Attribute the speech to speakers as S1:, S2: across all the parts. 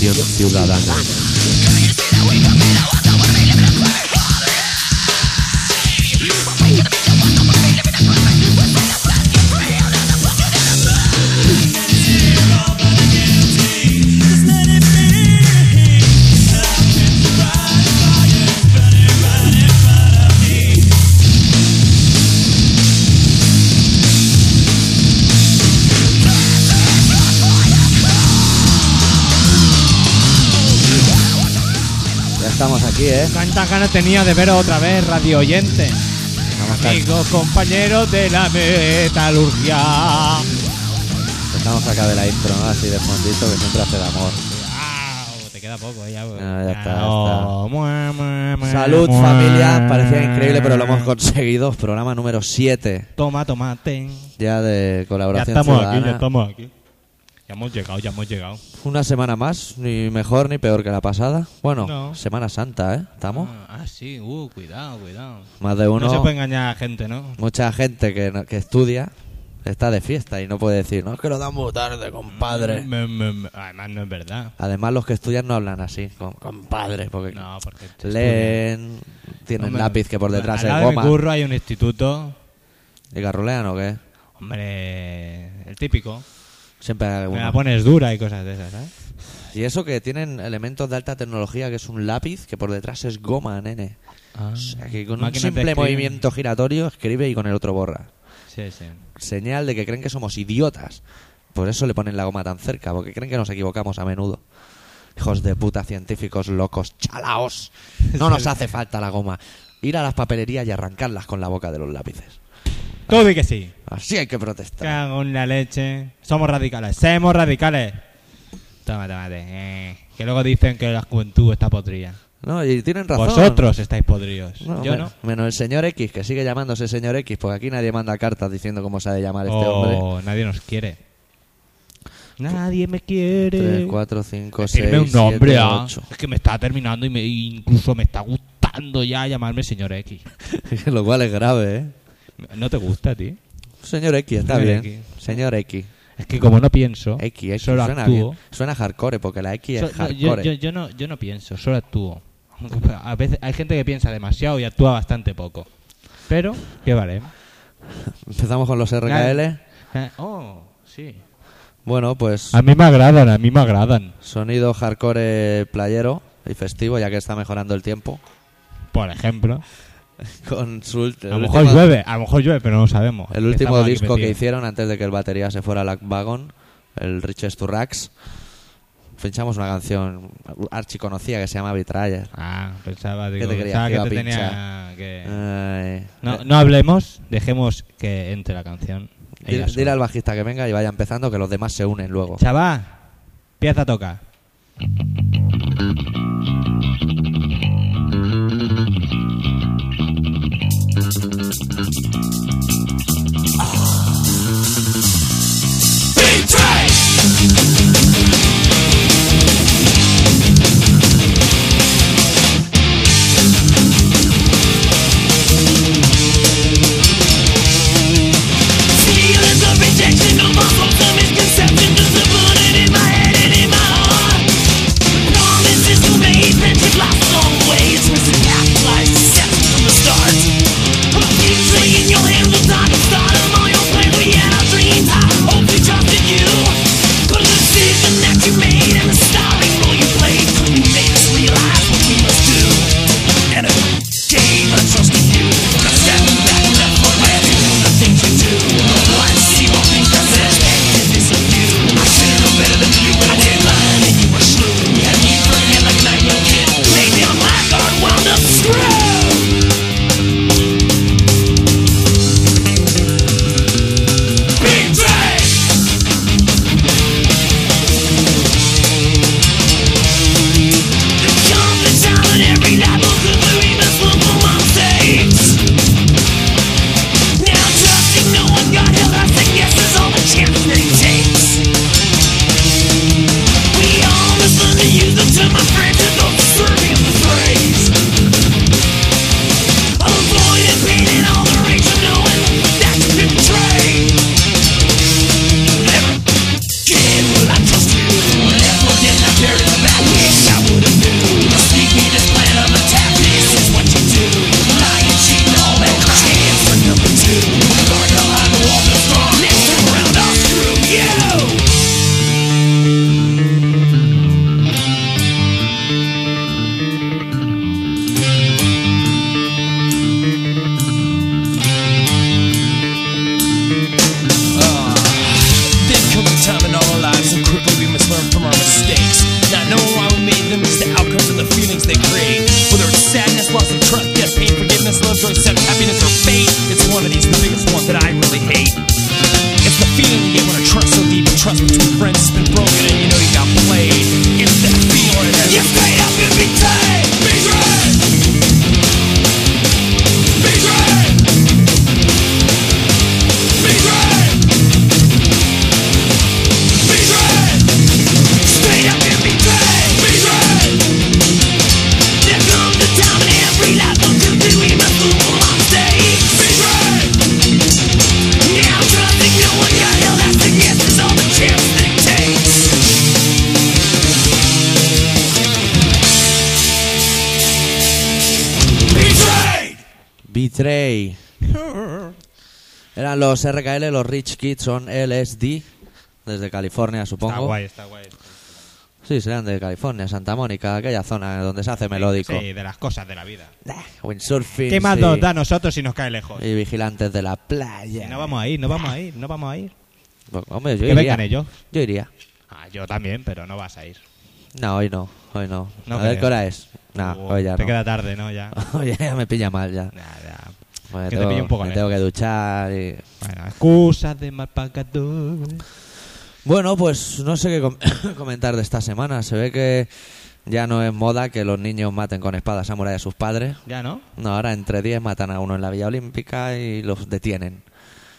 S1: Colaboración ciudadana.
S2: Ya aquí, ¿eh?
S3: ¿Cuántas ganas tenía de ver otra vez Radio Oyente? Amigos, compañeros de la metalurgia.
S2: Estamos acá de la intro, ¿no? Así de fondito, que siempre hace el amor.
S3: Te queda poco, eh, ya.
S2: Ah, ya está, ya
S3: mua, mua, mua,
S2: Salud, familia. Parecía increíble, pero lo hemos conseguido. Programa número 7
S3: Toma, tomate.
S2: ya de
S3: Ya
S2: colaboración
S3: estamos aquí, ya estamos aquí. Ya hemos llegado, ya hemos llegado.
S2: Una semana más, ni mejor ni peor que la pasada. Bueno,
S3: No.
S2: Semana Santa, ¿eh? ¿Estamos?
S3: Ah, ah, sí, uh, cuidado, cuidado.
S2: Más de uno.
S3: No se puede engañar a la gente, ¿no?
S2: Mucha gente que, no- que estudia está de fiesta y no puede decir, no, es que lo damos tarde, compadre.
S3: Me- me- me- Además, no es verdad.
S2: Además, los que estudian no hablan así, com- compadre, porque
S3: No, porque.
S2: leen, tienen
S3: Hombre,
S2: lápiz que por detrás
S3: al
S2: es
S3: lado de mi
S2: goma.
S3: curro hay un instituto.
S2: ¿Y garrulean o qué?
S3: Hombre, el típico.
S2: Siempre hay
S3: Me la pones dura y cosas de esas, ¿sabes?
S2: Y eso que tienen elementos de alta tecnología, que es un lápiz que por detrás es goma, nene. O sea, que con un simple movimiento giratorio escribe y con el otro borra.
S3: Sí, sí.
S2: Señal de que creen que somos idiotas. Por eso le ponen la goma tan cerca, porque creen que nos equivocamos a menudo. Hijos de puta, científicos locos, chalaos. No nos hace falta la goma. Ir a las papelerías y arrancarlas con la boca de los lápices.
S3: Tú di que sí.
S2: Así hay que protestar.
S3: Cago en la leche. Somos radicales. Somos radicales. Toma, tómate. Eh, que luego dicen que la juventud está podrida.
S2: No, y tienen razón.
S3: Vosotros estáis podridos.
S2: No,
S3: Yo
S2: men-
S3: no.
S2: Menos el señor X, que sigue llamándose señor X, porque aquí nadie manda cartas diciendo cómo se ha de llamar este hombre.
S3: Oh, nadie nos quiere. Nadie me quiere.
S2: 3, 4, 5, 6,
S3: Decirme un nombre,
S2: 7,
S3: ah.
S2: 8.
S3: Es que me está terminando y me, incluso me está gustando ya llamarme señor X.
S2: Lo cual es grave, ¿eh?
S3: ¿No te gusta a ti?
S2: Señor X, está
S3: Señor
S2: bien.
S3: X.
S2: Señor X.
S3: Es que como no pienso,
S2: X, X.
S3: solo
S2: suena
S3: actúo.
S2: bien. Suena hardcore, porque la X
S3: So-
S2: es
S3: yo,
S2: hardcore.
S3: yo- yo no, yo no pienso, solo actúo. A veces hay gente que piensa demasiado y actúa bastante poco. Pero, ¿qué vale?
S2: Empezamos con los RKL.
S3: Eh, oh, sí.
S2: Bueno, pues
S3: A mí me agradan, a mí me agradan.
S2: sonido hardcore playero y festivo, ya que está mejorando el tiempo.
S3: Por ejemplo.
S2: Con su
S3: A lo mejor
S2: último-
S3: llueve, a lo mejor llueve, pero no lo sabemos.
S2: El último disco que hicieron antes de que el batería se fuera a la Wagon, el Riches to Rags, pinchamos una canción archiconocida que se llama Betrayer.
S3: Ah, pensaba, digo,
S2: te creías
S3: pensaba
S2: que
S3: que te tenía que...
S2: Ay.
S3: No,
S2: Eh,
S3: no hablemos, dejemos que entre la canción.
S2: dile, dile al bajista que venga y vaya empezando, que los demás se unen luego.
S3: Chaval, empieza a
S2: los RKL, los Rich Kids on LSD, desde California, supongo.
S3: Está guay, está guay.
S2: Sí, serán de California, Santa Mónica, aquella zona donde se hace melódico.
S3: Sí, de las cosas de la vida.
S2: Windsurfing.
S3: ¿Qué más
S2: sí.
S3: nos da a nosotros si nos cae lejos?
S2: Y vigilantes de la playa.
S3: No vamos a ir, no vamos a ir, no vamos a ir.
S2: Pues, Hombre, yo
S3: Que
S2: iría.
S3: vengan ellos.
S2: Yo iría.
S3: Ah, yo también, pero no vas a ir.
S2: No, hoy no, hoy no.
S3: No
S2: a ver qué hora es. No,
S3: Uh,
S2: hoy ya
S3: Te
S2: no.
S3: queda tarde, ¿no? Ya.
S2: Oye, ya me pilla mal ya.
S3: Ya.
S2: Bueno,
S3: Que te
S2: tengo,
S3: pille un poco
S2: me tengo que duchar y...
S3: Bueno, excusas de mal pagador.
S2: Bueno, pues no sé qué com- comentar de esta semana. Se ve que ya no es moda que los niños maten con espada samurai a sus padres.
S3: Ya, ¿no?
S2: No, ahora entre 10 matan a uno en la Villa Olímpica y los detienen.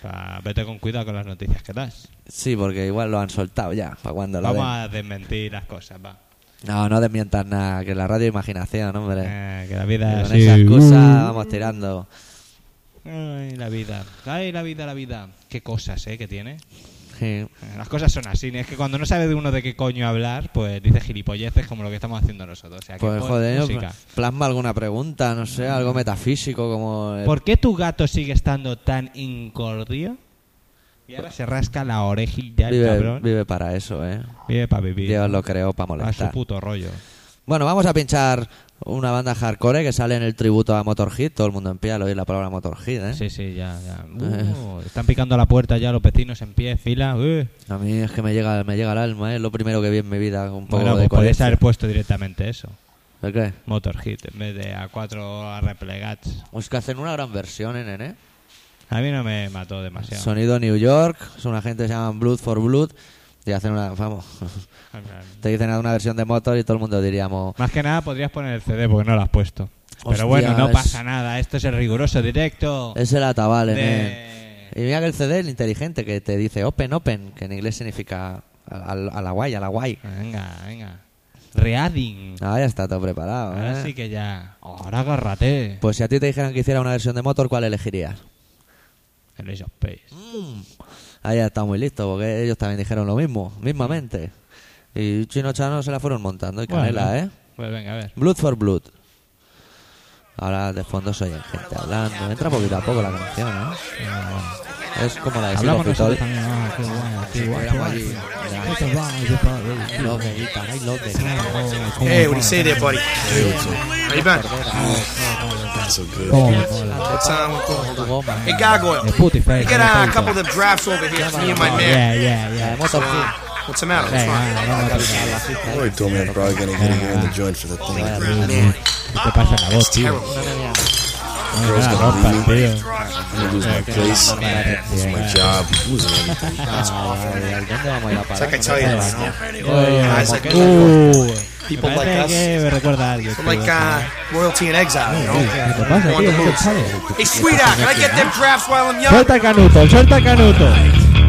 S3: Pa- vete con cuidado con las noticias que das.
S2: Sí, porque igual lo han soltado ya, para cuando lo
S3: Vamos
S2: den.
S3: a desmentir las cosas, va.
S2: No, no desmientas nada, que la radio imaginación, hombre.
S3: Eh, que la
S2: Que
S3: vida es
S2: con esas cosas
S3: Uh.
S2: vamos tirando.
S3: Ay, la vida. Ay, la vida, la vida. Qué cosas, ¿eh? Que tiene.
S2: Sí.
S3: Eh, Las cosas son así. Es que cuando no sabe de uno de qué coño hablar, pues dice gilipolleces como lo que estamos haciendo nosotros. O sea, que
S2: Pues joder,
S3: música.
S2: plasma alguna pregunta, no sé, algo metafísico como... el-
S3: ¿Por qué tu gato sigue estando tan incordio? Y ahora se rasca la orejilla el
S2: vive,
S3: cabrón.
S2: vive para eso, ¿eh?
S3: Vive para vivir.
S2: Dios lo creó para
S3: a su
S2: molestar.
S3: puto rollo.
S2: Bueno, vamos a pinchar una banda hardcore que sale en el tributo a Motorhead. Todo el mundo en pie al oír la palabra Motorhead, ¿eh?
S3: Sí, sí, ya, ya. Uh, están picando a la puerta ya los vecinos en pie, fila. Uh.
S2: A mí es que me llega, me llega al alma, ¿eh? es lo primero que vi en mi vida. Un poco
S3: Bueno,
S2: de
S3: pues
S2: coherencia.
S3: haber puesto directamente eso.
S2: ¿De qué?
S3: Motorhead, en vez de a cuatro replegats.
S2: Es que hacen una gran versión, ¿eh, nene?
S3: A mí no me mató demasiado.
S2: Sonido New York, son una gente que se llaman Blood for Blood y hacen una, vamos, te dicen una versión de motor y todo el mundo diríamos,
S3: Más que nada podrías poner el CD porque no lo has puesto.
S2: Hostia,
S3: Pero bueno, no
S2: es-
S3: pasa nada. Esto es el riguroso directo.
S2: es el atabal, ¿eh? Y mira que el CD es el inteligente que te dice open, open, que en inglés significa a, a- la guay, a la guay.
S3: Venga, venga. Reading.
S2: Ah, ya está todo preparado,
S3: Ahora
S2: ¿eh?
S3: sí que ya. Ahora agárrate.
S2: Pues si a ti te dijeran que hiciera una versión de motor, ¿cuál elegirías?
S3: El Ace of Space.
S2: Ahí ya está muy listo, porque ellos también dijeron lo mismo, mismamente. Y Chino Chano se la fueron montando y canela,
S3: Bueno,
S2: ¿eh?
S3: Pues venga, a ver.
S2: Blood for Blood. Ahora de fondo soy gente hablando. Entra poquito a poco la canción, ¿eh? Es como la de
S3: Hablamos nosotros también. Ah, qué guay, qué guay, qué
S2: Éramos
S3: guay.
S2: allí.
S3: Qué guay, qué guay.
S2: Love de guitarra y love
S4: Hey, what do you say there, buddy? How you been?
S5: So good.
S3: ¿Cómo me mola?
S4: What time we going?
S2: Tu goma.
S4: Hey, Gargoyle.
S3: De puti face,
S4: Get
S3: de
S4: uh, a
S3: puta.
S4: couple of them drafts over here for me and my
S3: Oh,
S4: man.
S3: yeah, yeah,
S2: La
S3: yeah.
S2: de Motorhead.
S4: What's the matter? What's
S3: Venga,
S4: wrong?
S3: venga, vamos a tocar.
S5: Roy told me I'm probably gonna get in here in the joint for the thing.
S3: ¿Qué te pasa en la voz, tío? No, no la rompas, tío.
S5: I'm gonna lose my place, lose my job, losing everything.
S2: Ay, ¿Dónde vamos a ir a
S4: It's
S2: parar?
S4: like I tell you,
S2: Con
S4: man.
S3: Oye,
S4: Guys like
S3: uh,
S4: People like us.
S3: me recuerda a alguien.
S4: Like uh, royalty in exile, you know?
S3: ¿Qué te pasa,
S4: On the
S3: ¿Qué
S4: move. Hey, sweetheart, can I get them drafts while I'm young?
S3: Suelta el canuto, suelta el canuto.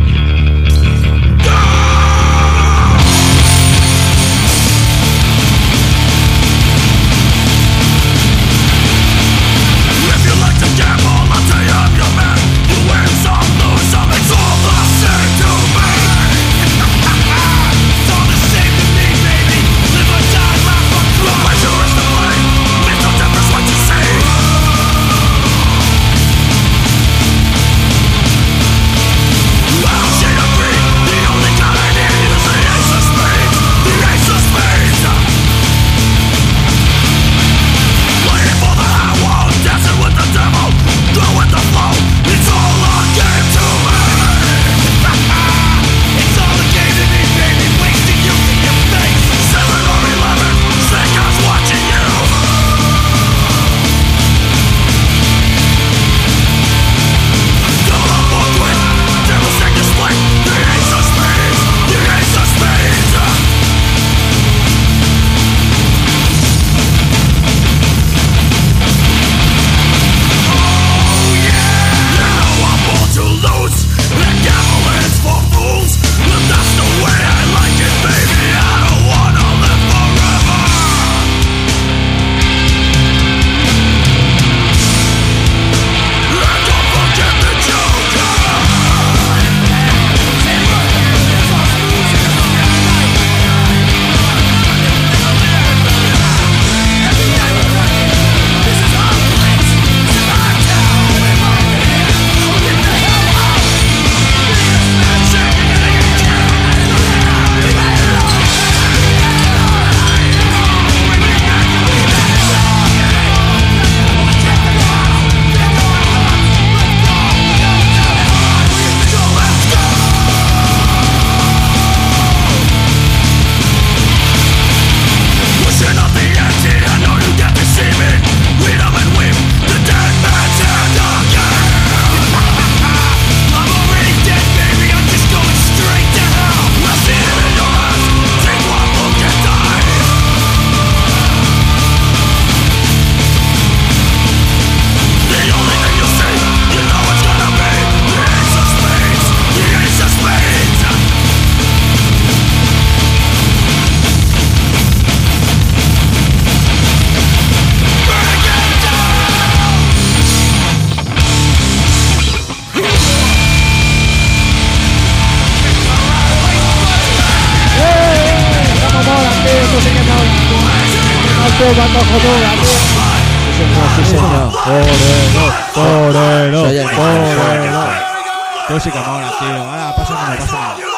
S2: Mejor.
S3: Tú sí que mola, tío. Ahora, pásamelo, pásamelo.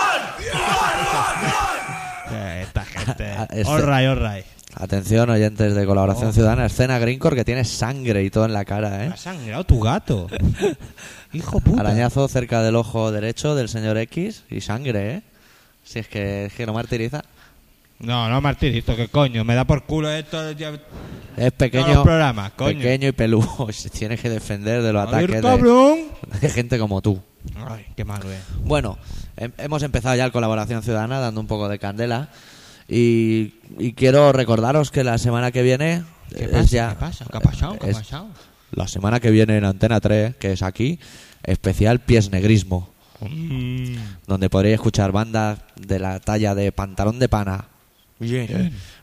S3: Esta gente.
S2: Este-
S3: All right, all right.
S2: Atención, oyentes de Colaboración
S3: Oh.
S2: Ciudadana, escena Greencore que tiene sangre y todo en la cara, ¿eh?
S3: Ha sangrado tu gato. Hijo puta.
S2: Arañazo cerca del ojo derecho del señor X y sangre, ¿eh? Si es que, es que no martiriza.
S3: No, no, Martirito, ¿qué coño? Me da por culo esto. Ya...
S2: Es pequeño,
S3: programas, coño.
S2: pequeño y peludo. Se tiene que defender de los ataques de, gente como tú.
S3: Ay, qué malo es.
S2: Bueno, hem- hemos empezado ya el Colaboración Ciudadana dando un poco de candela y, y quiero recordaros que la semana que viene
S3: ¿Qué
S2: es ya
S3: ¿Qué pasa? ¿Qué ha pasado? ¿Qué ha pasado?
S2: la semana que viene en Antena 3, que es aquí, especial Pies Negrismo,
S3: Mm.
S2: donde podréis escuchar bandas de la talla de Pantalón de Pana,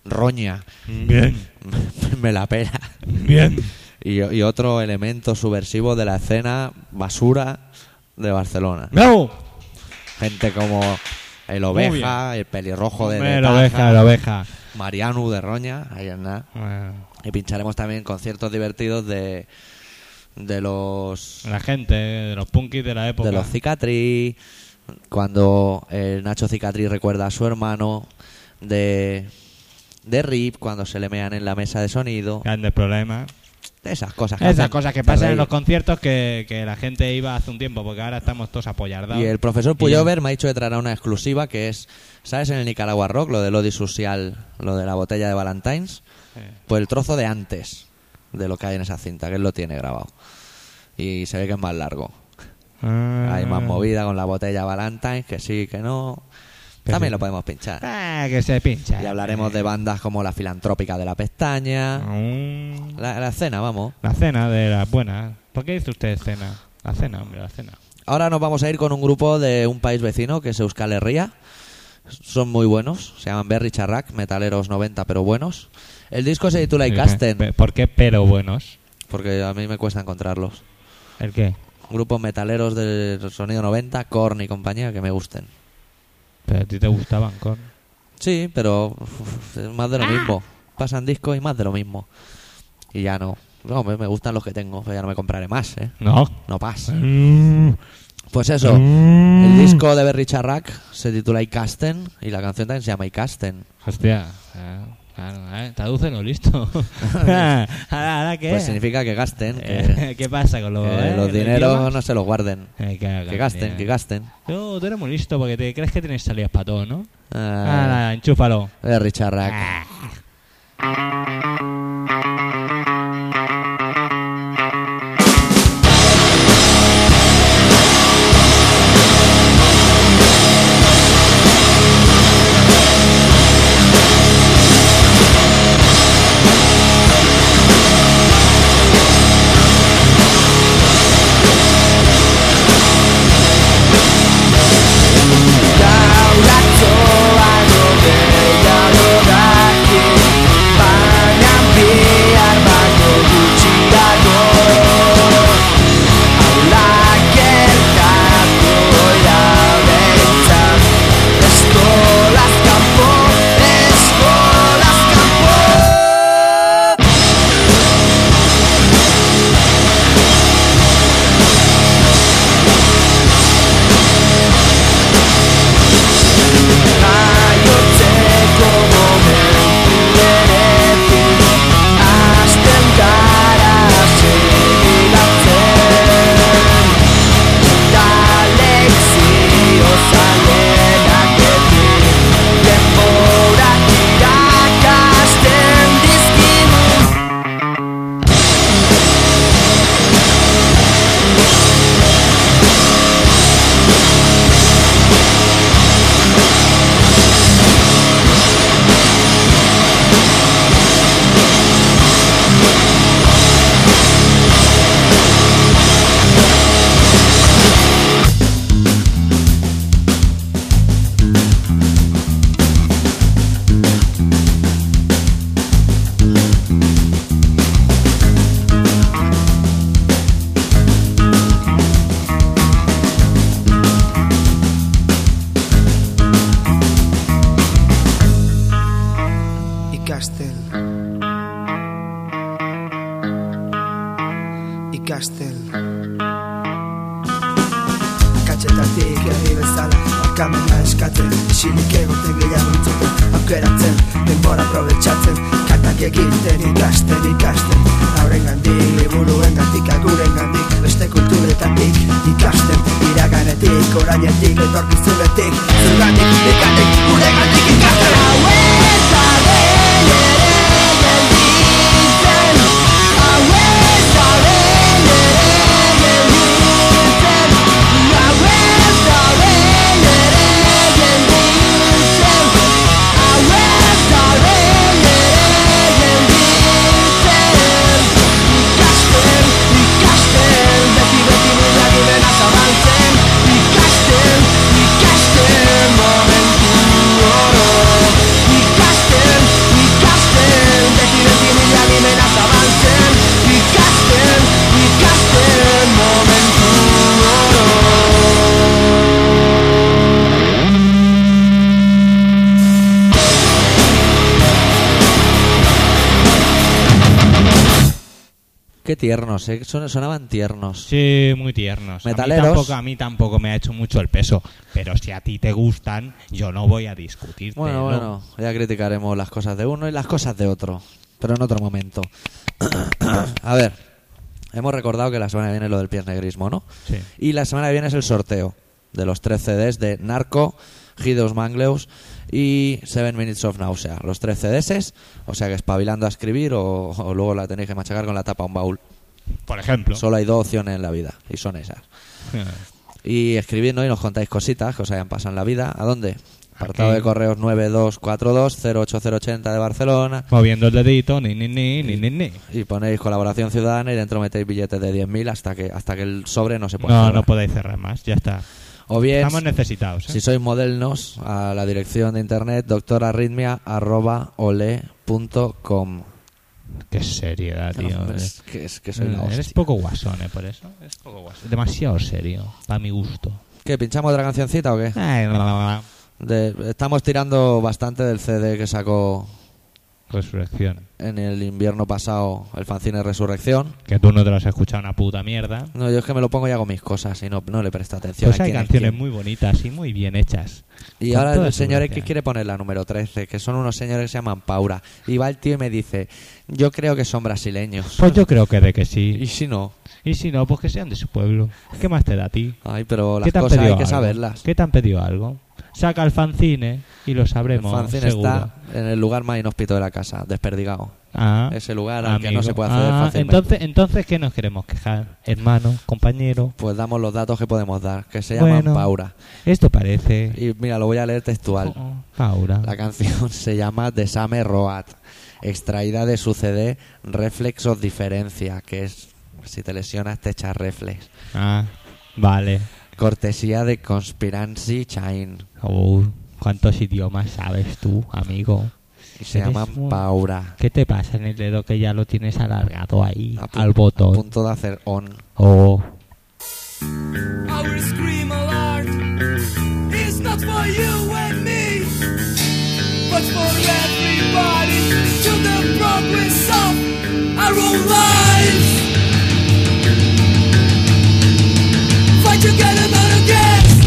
S2: Roña,
S3: Bien,
S2: Me la pela
S3: bien.
S2: y, y otro elemento subversivo de la escena basura de Barcelona.
S3: ¡Bravo!
S2: Gente como el Oveja, el pelirrojo de,
S3: Hombre,
S2: de
S3: la oveja, la oveja.
S2: Mariano de Roña, ahí.
S3: Bueno,
S2: Y pincharemos también conciertos divertidos de, de los
S3: La gente, de los punkis de la época.
S2: de los Cicatri, cuando el Nacho Cicatri recuerda a su hermano, de, de Rip, cuando se le mean en la mesa de sonido,
S3: Grandes problemas.
S2: de esas cosas que
S3: Esas
S2: hacen
S3: cosas que pasan en los conciertos que, que la gente iba hace un tiempo, porque ahora estamos todos apoyardados.
S2: Y el profesor Puyover me ha dicho que traerá una exclusiva que es, ¿sabes en el Nicaragua Rock? Lo del Odi Social, lo de la botella de Valentine's. Pues el trozo de antes de lo que hay en esa cinta, que él lo tiene grabado. Y se ve que es más largo.
S3: ah.
S2: Hay más movida con la botella Valentine's, que sí, que no. También lo podemos pinchar.
S3: Ah, que se pincha.
S2: Y hablaremos de bandas como La Filantrópica de la Pestaña.
S3: Mm,
S2: La, la escena, vamos.
S3: La cena de las buenas. ¿Por qué dice usted cena? La cena, hombre, la cena.
S2: Ahora nos vamos a ir con un grupo de un país vecino que es Euskal Herria. Son muy buenos. Se llaman Berry Charrac, metaleros 90 pero buenos. El disco se titula Icasten,
S3: ¿Por qué pero buenos?
S2: porque a mí me cuesta encontrarlos.
S3: ¿El qué?
S2: Grupos metaleros del sonido 90, Korn y compañía que me gusten.
S3: Pero a ti te gustaban con.
S2: Sí, pero uf, es más de lo mismo. Pasan discos y más de lo mismo. Y ya no. No, me, me gustan los que tengo, pero ya no me compraré más, ¿eh?
S3: No.
S2: No pasa.
S3: Mm.
S2: Pues eso,
S3: Mm.
S2: el disco de Berry Charrac se titula Icasten y la canción también se llama Icasten.
S3: Hostia. ah, Claro, eh, tradúcelo, listo. ahora, ahora qué.
S2: Pues significa que gasten, que,
S3: Eh, ¿Qué pasa con los,
S2: que
S3: eh,
S2: los dineros no se los guarden.
S3: Eh, que,
S2: Que gasten, que gasten.
S3: Tú, tú eres muy listo porque te crees que tienes salidas para todo, ¿no?
S2: Ah,
S3: Ahora, enchúfalo.
S2: Berry Charrac.
S6: Baina
S2: tiernos, ¿eh? Son- sonaban tiernos.
S3: Sí, muy tiernos.
S2: Metaleros.
S3: A mí, tampoco, a mí tampoco me ha hecho mucho el peso. Pero si a ti te gustan, yo no voy a discutirte.
S2: Bueno, bueno, ya criticaremos las cosas de uno y las cosas de otro, pero en otro momento. A ver, hemos recordado que la semana que viene es lo del pies negrismo, ¿no?
S3: Sí.
S2: Y la semana que viene es el sorteo de los tres CDs de Narco, Gideos Mangleus y Seven Minutes of Nausea. Los tres CDs, o sea que espabilando a escribir o, o luego la tenéis que machacar con la tapa a un baúl.
S3: Por ejemplo.
S2: Solo hay dos opciones en la vida y son esas. Y escribidnos y nos contáis cositas que os hayan pasado en la vida. ¿A dónde? Apartado de correos 9242-08080 de Barcelona.
S3: Moviendo el dedito, ni, ni, ni, ni, ni, ni.
S2: Y ponéis colaboración ciudadana y dentro metéis billetes de 10.000 hasta que hasta que el sobre no se pueda
S3: No,
S2: cerrar.
S3: no podéis cerrar más, ya está.
S2: O bien,
S3: Estamos necesitados. ¿eh?
S2: si sois modelnos, a la dirección de internet doctorarritmia.ole.com.
S3: Qué seriedad, tío.
S2: Es que, es que soy la
S3: Eres poco guasón, ¿eh? Por eso. Eres poco guasón. Demasiado serio, para mi gusto.
S2: ¿Qué, pinchamos otra cancioncita o qué?
S3: Ay.
S2: De- estamos tirando bastante del CD que sacó
S3: Resurrección.
S2: en el invierno pasado el fanzine Resurrección.
S3: Que tú no te lo has escuchado una puta mierda.
S2: No, yo es que me lo pongo y hago mis cosas y no, no le presto atención.
S3: Pues
S2: a
S3: hay canciones muy bonitas y muy bien hechas.
S2: Y ahora el señor. X quiere poner la número 13, que son unos señores que se llaman Paura. Y va el tío y me dice, yo creo que son brasileños.
S3: Pues yo creo que de que
S2: Y
S3: sí.
S2: si no,
S3: Y si no, pues que sean de su pueblo. ¿Qué más te da a ti?
S2: ay, pero
S3: ¿Qué
S2: las cosas hay que
S3: algo?
S2: saberlas.
S3: ¿Qué te han pedido algo? Saca el fanzine y lo
S2: El
S3: sabremos.
S2: fanzine
S3: seguro.
S2: está en el lugar más inhóspito de la casa, desperdigado.
S3: Ah,
S2: Ese lugar al que no se puede acceder
S3: Ah,
S2: fácilmente.
S3: entonces, entonces, ¿qué nos queremos quejar? Hermano, compañero.
S2: Pues damos los datos que podemos dar, que se llaman
S3: Bueno.
S2: Paura.
S3: Esto parece.
S2: Y mira, lo voy a leer textual.
S3: Oh, Paura.
S2: La canción se llama The Same Road, extraída de su CD Reflex of Diferencia, que es, si te lesionas, te echas reflex.
S3: Ah, vale.
S2: Cortesía de Conspiracy Chain.
S3: Oh, ¿Cuántos idiomas sabes tú, amigo?
S2: Se llama
S3: muy-
S2: Paura.
S3: ¿Qué te pasa en el dedo que ya lo tienes alargado ahí,
S2: A
S3: al
S2: A
S3: botón?
S2: punto de hacer on.
S3: Oh,
S7: Our scream alarm is not for you and me, but for everybody to the progress of our own lives. Fight together, not against.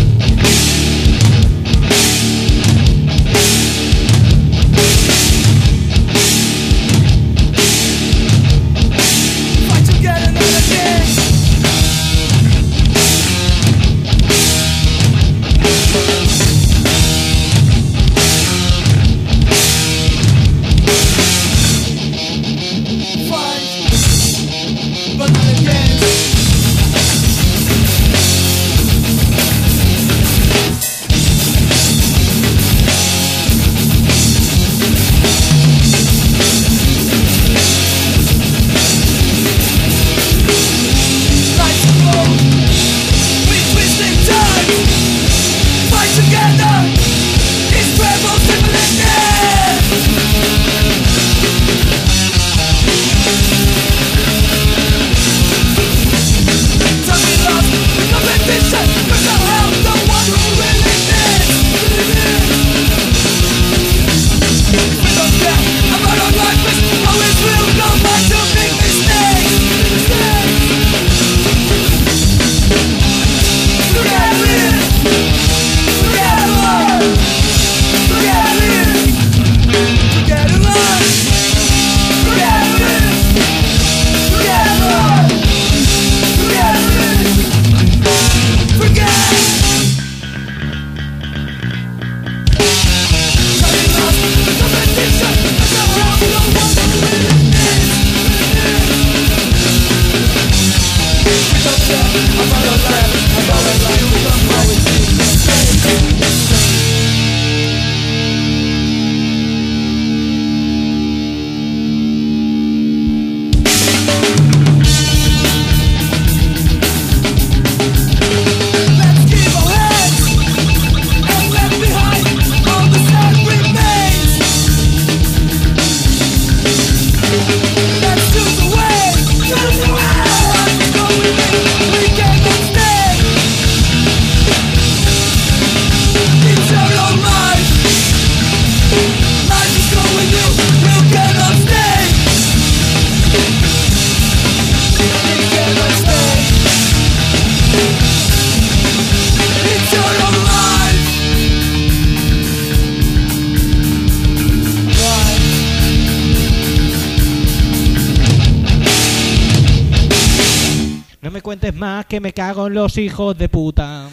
S3: Que me cago en los hijos de puta.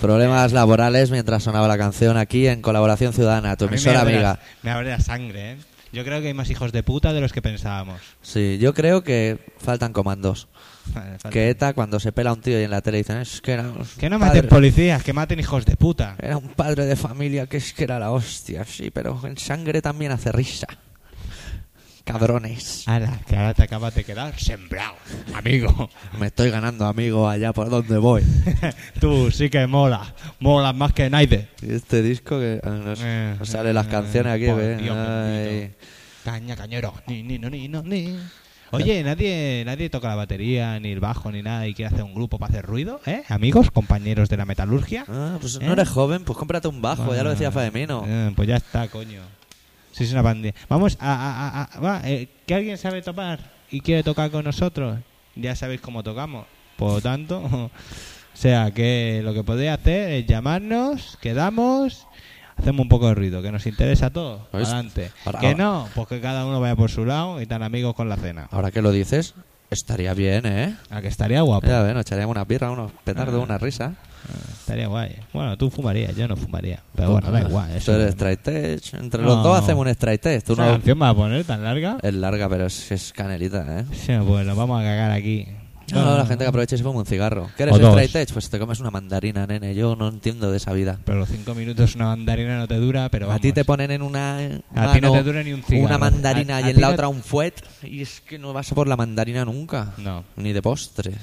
S2: Problemas laborales mientras sonaba la canción aquí en Colaboración Ciudadana, tu
S3: me
S2: emisora
S3: abre
S2: amiga.
S3: me abre la sangre, ¿eh? Yo creo que hay más hijos de puta de los que pensábamos.
S2: Sí, yo creo que faltan comandos.
S3: Vale, falta-
S2: Que ETA, cuando se pela a un tío y en la tele dicen, es que era un
S3: Que no
S2: padre-
S3: maten policías, que maten hijos de puta.
S2: Era un padre de familia que es que era la hostia, sí, pero en sangre también hace risa. Cabrones.
S3: Ala, que ahora te acabas de quedar sembrado, amigo.
S2: Me estoy ganando amigos allá por donde voy.
S3: Tú sí que mola, mola más que nadie.
S2: Y este disco que ah, nos,
S3: Eh,
S2: nos salen las
S3: eh,
S2: canciones aquí.
S3: Caña, cañero. Ni, ni, no, ni, no, ni. Oye, nadie, nadie toca la batería, ni el bajo, ni nada y quiere hacer un grupo para hacer ruido, ¿eh? Amigos, compañeros de la metalurgia.
S2: Ah, pues
S3: ¿Eh?
S2: no eres joven, pues cómprate un bajo, ya lo decía Faemino.
S3: Eh, pues ya está, coño. Sí, es una pandilla. Vamos a... a- a- a- va, eh, ¿Que alguien sabe tocar y quiere tocar con nosotros? Ya sabéis cómo tocamos. Por lo tanto, o sea, que lo que podéis hacer es llamarnos, quedamos, hacemos un poco de ruido, que nos interesa a todos.
S2: ¿Oís?
S3: Adelante.
S2: Ahora-
S3: que
S2: ahora-
S3: no, pues que cada uno vaya por su lado y tan amigos con la cena.
S2: Ahora que lo dices, estaría bien, ¿eh?
S3: A que estaría guapo.
S2: Ya ves, nos echaríamos una birra, unos petardos,
S3: Ah.
S2: una risa.
S3: Ah, Estaría guay. Bueno, tú fumarías, yo no fumaría. Pero bueno, da igual. Eso
S2: straight edge. Entre
S3: No.
S2: los dos hacemos un straight edge. Tú
S3: ¿Esa
S2: no...
S3: canción me va a poner tan larga?
S2: Es larga, pero es, es canelita, ¿eh?
S3: Sí, pues nos vamos a cagar aquí.
S2: No, no, la gente que aprovecha y se fuma un cigarro. ¿Qué eres
S3: O dos.
S2: straight edge? Pues te comes una mandarina, nene. Yo no entiendo de esa vida.
S3: Pero los cinco minutos una mandarina no te dura, pero
S2: A ti te ponen en una
S3: A ti no
S2: mano
S3: te dura ni un cigarro.
S2: una mandarina
S3: A-
S2: y
S3: a
S2: en
S3: ti
S2: la
S3: no-
S2: otra un fuet y es que no vas a por la mandarina nunca.
S3: No.
S2: Ni de postres.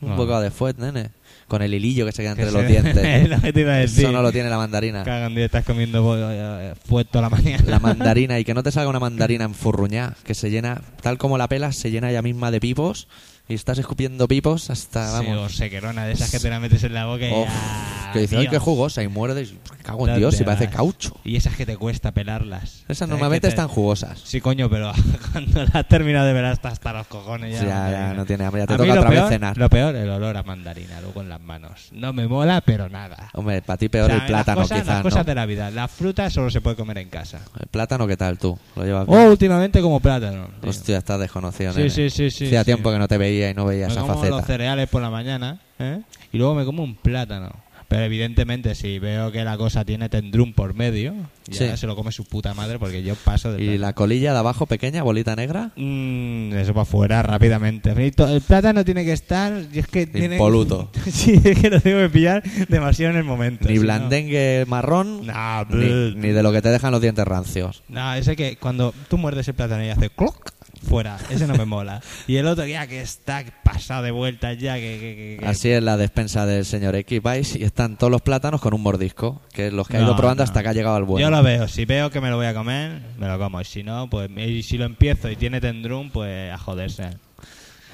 S2: Un
S3: No.
S2: bocado de fuet, nene. Con el hilillo que se queda entre los dientes.
S3: es lo que te iba a decir.
S2: Eso no lo tiene la mandarina.
S3: Cagan día estás comiendo bo- eh, fuet toda la mañana.
S2: La mandarina y que no te salga una mandarina enfurruñada, que se llena, tal como la pelas, se llena ella misma de pipos y estás escupiendo pipos hasta,
S3: Sí, o
S2: vamos.
S3: sequerona de esas que te la metes en la boca y
S2: que dice, ay, qué jugosa, y muerdes, y cago en
S3: ¿Dónde
S2: Dios, y parece caucho.
S3: Y esas que te cuesta pelarlas.
S2: Esas
S3: ¿Sabes
S2: normalmente
S3: te-
S2: están jugosas.
S3: Sí, coño, pero cuando la has terminado de ver hasta, hasta los cojones ya.
S2: Ya, ya,
S3: mandarina.
S2: no tiene hambre, ya te
S3: A
S2: toca otra vez
S3: peor-
S2: cenar.
S3: Lo peor, el olor a mandarina, luego en las manos. No me mola, pero nada.
S2: Hombre, para ti peor
S3: O sea,
S2: el plátano,
S3: las cosas,
S2: quizás,
S3: las cosas
S2: ¿no?
S3: de la vida. La fruta solo se puede comer en casa.
S2: El plátano, ¿qué tal tú? ¿Lo llevas
S3: O
S2: bien?
S3: últimamente como plátano. tío.
S2: Hostia, estás desconocido,
S3: Sí,
S2: nene.
S3: sí, sí, sí,
S2: Hacía
S3: sí.
S2: tiempo que no te veía y no veía
S3: me
S2: esa
S3: como
S2: faceta.
S3: los cereales por la mañana ¿eh? y luego me como un plátano. Pero evidentemente si veo que la cosa tiene tendrún por medio, ya
S2: Sí.
S3: se lo come su puta madre porque yo paso de
S2: ¿Y la colilla de abajo pequeña, bolita negra?
S3: Mm, eso para afuera rápidamente. El plátano tiene que estar. Y es que tiene-
S2: Impoluto.
S3: sí, es que lo tengo que pillar demasiado en el momento.
S2: Ni
S3: no-
S2: blandengue marrón,
S3: No,
S2: ni, ni de lo que te dejan los dientes rancios.
S3: No, ese que cuando tú muerdes el plátano y hace cloc, fuera. Ese no me mola. Y el otro ya que está pasado de vueltas ya, que... que- que- que-
S2: Así es la despensa del señor X. Vais y están todos los plátanos con un mordisco, que es los que ha ido
S3: No,
S2: probando
S3: no.
S2: hasta que ha llegado al bueno.
S3: Yo lo veo. Si veo que me lo voy a comer, me lo como. Y si no, pues... Y si lo empiezo y tiene tendrún, pues a joderse.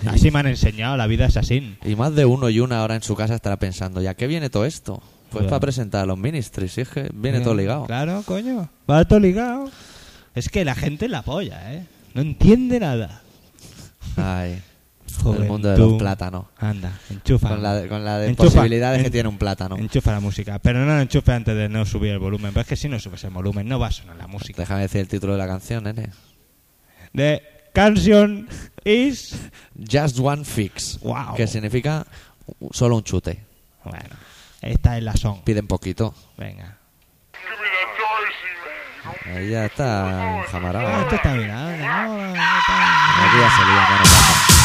S3: Así me han enseñado, la vida es así.
S2: Y más de uno y una ahora en su casa estará pensando, ¿ya qué viene todo esto? Pues
S3: Claro.
S2: para presentar a los ministries, si es que viene todo ligado.
S3: Claro, coño. Va todo ligado. Es que la gente la apoya, ¿eh? No entiende nada.
S2: Ay, el mundo de los plátanos.
S3: Anda, enchufa.
S2: Con la, con la de
S3: Enchufa.
S2: posibilidades que
S3: En-
S2: tiene un plátano.
S3: Enchufa la música. Pero no la enchufe antes de no subir el volumen. Pero es que si no subes el volumen, no va a sonar la música.
S2: Déjame decir el título de la canción, nene.
S3: The canción is...
S2: Just One Fix.
S3: Wow.
S2: Que significa solo un chute.
S3: Bueno, esta es la song.
S2: Piden poquito.
S3: Venga.
S2: Ahí ya está jamarado.
S3: Esto está bien.
S2: Aquí ya se lía,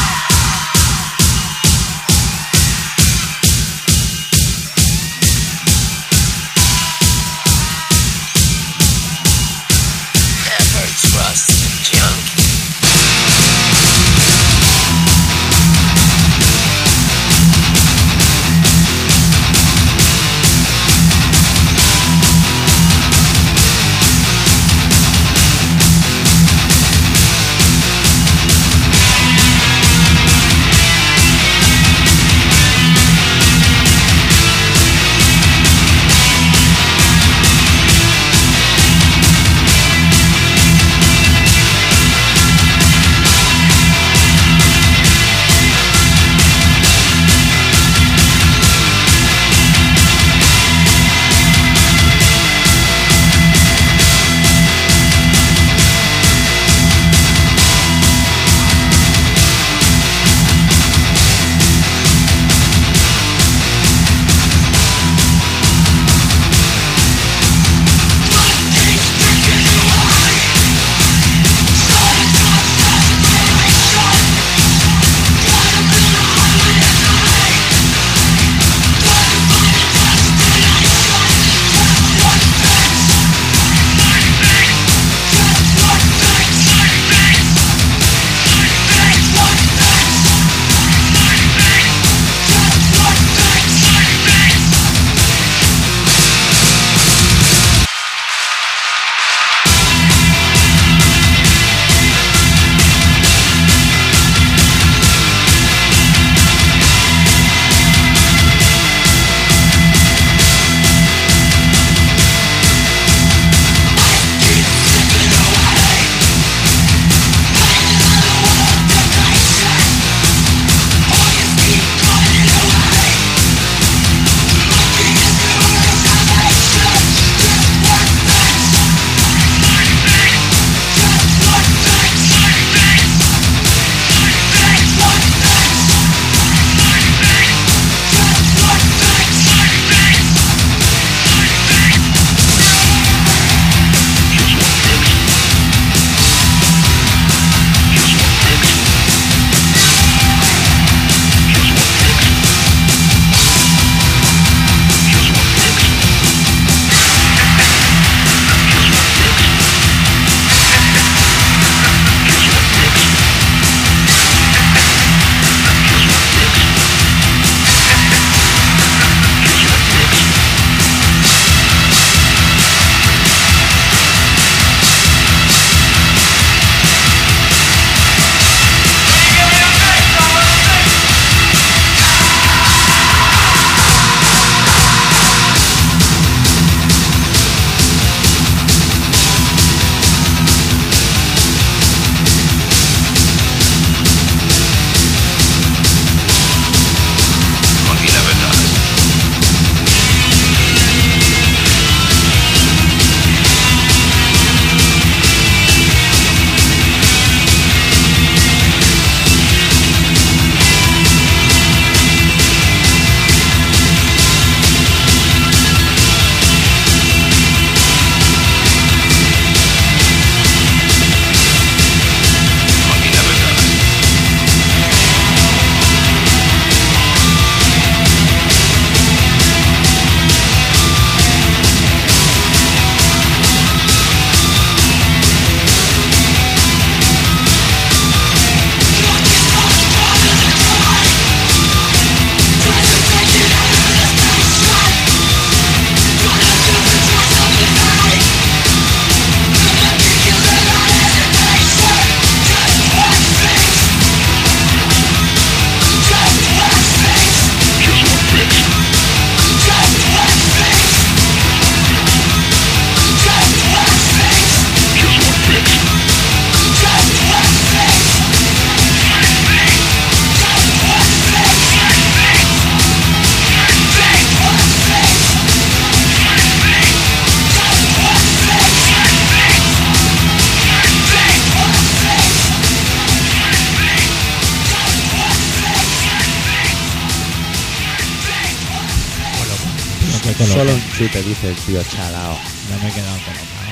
S2: Chute, dice el tío chalao.
S3: No me he quedado colocado.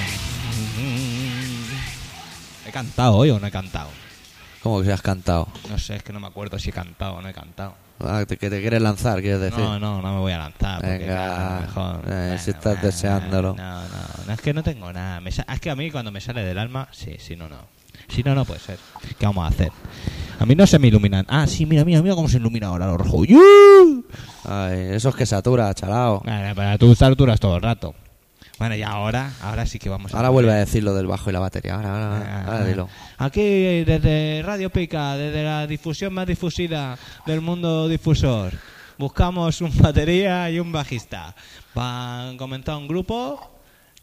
S3: ¿He cantado hoy o no he cantado?
S2: ¿Cómo que se has cantado?
S3: No sé, es que no me acuerdo si he cantado o no he cantado.
S2: Ah, te- que te quieres lanzar, quieres decir.
S3: No, no, no me voy a lanzar. Porque,
S2: Venga,
S3: claro, mejor.
S2: eh, si estás
S3: bueno,
S2: deseándolo.
S3: No, no, no, es que no tengo nada. Me es que a mí cuando me sale del alma, sí, si no, no. Si no, no puede ser. ¿Qué vamos a hacer? A mí no se me iluminan. Ah, sí, mira, mira, mira cómo se ilumina ahora los rojos. ¡Yu!
S2: Ay, eso es que satura, chalao.
S3: Vale, para tú alturas todo el rato. Bueno, y ahora, ahora sí que vamos a
S2: Ahora
S3: poner-
S2: vuelve a decir lo del bajo y la batería. Ahora, ahora, ahora,
S3: Ah,
S2: dilo.
S3: Aquí desde Radio Pica, desde la difusión más difusida del mundo difusor, buscamos un batería y un bajista. Van a comenzar un grupo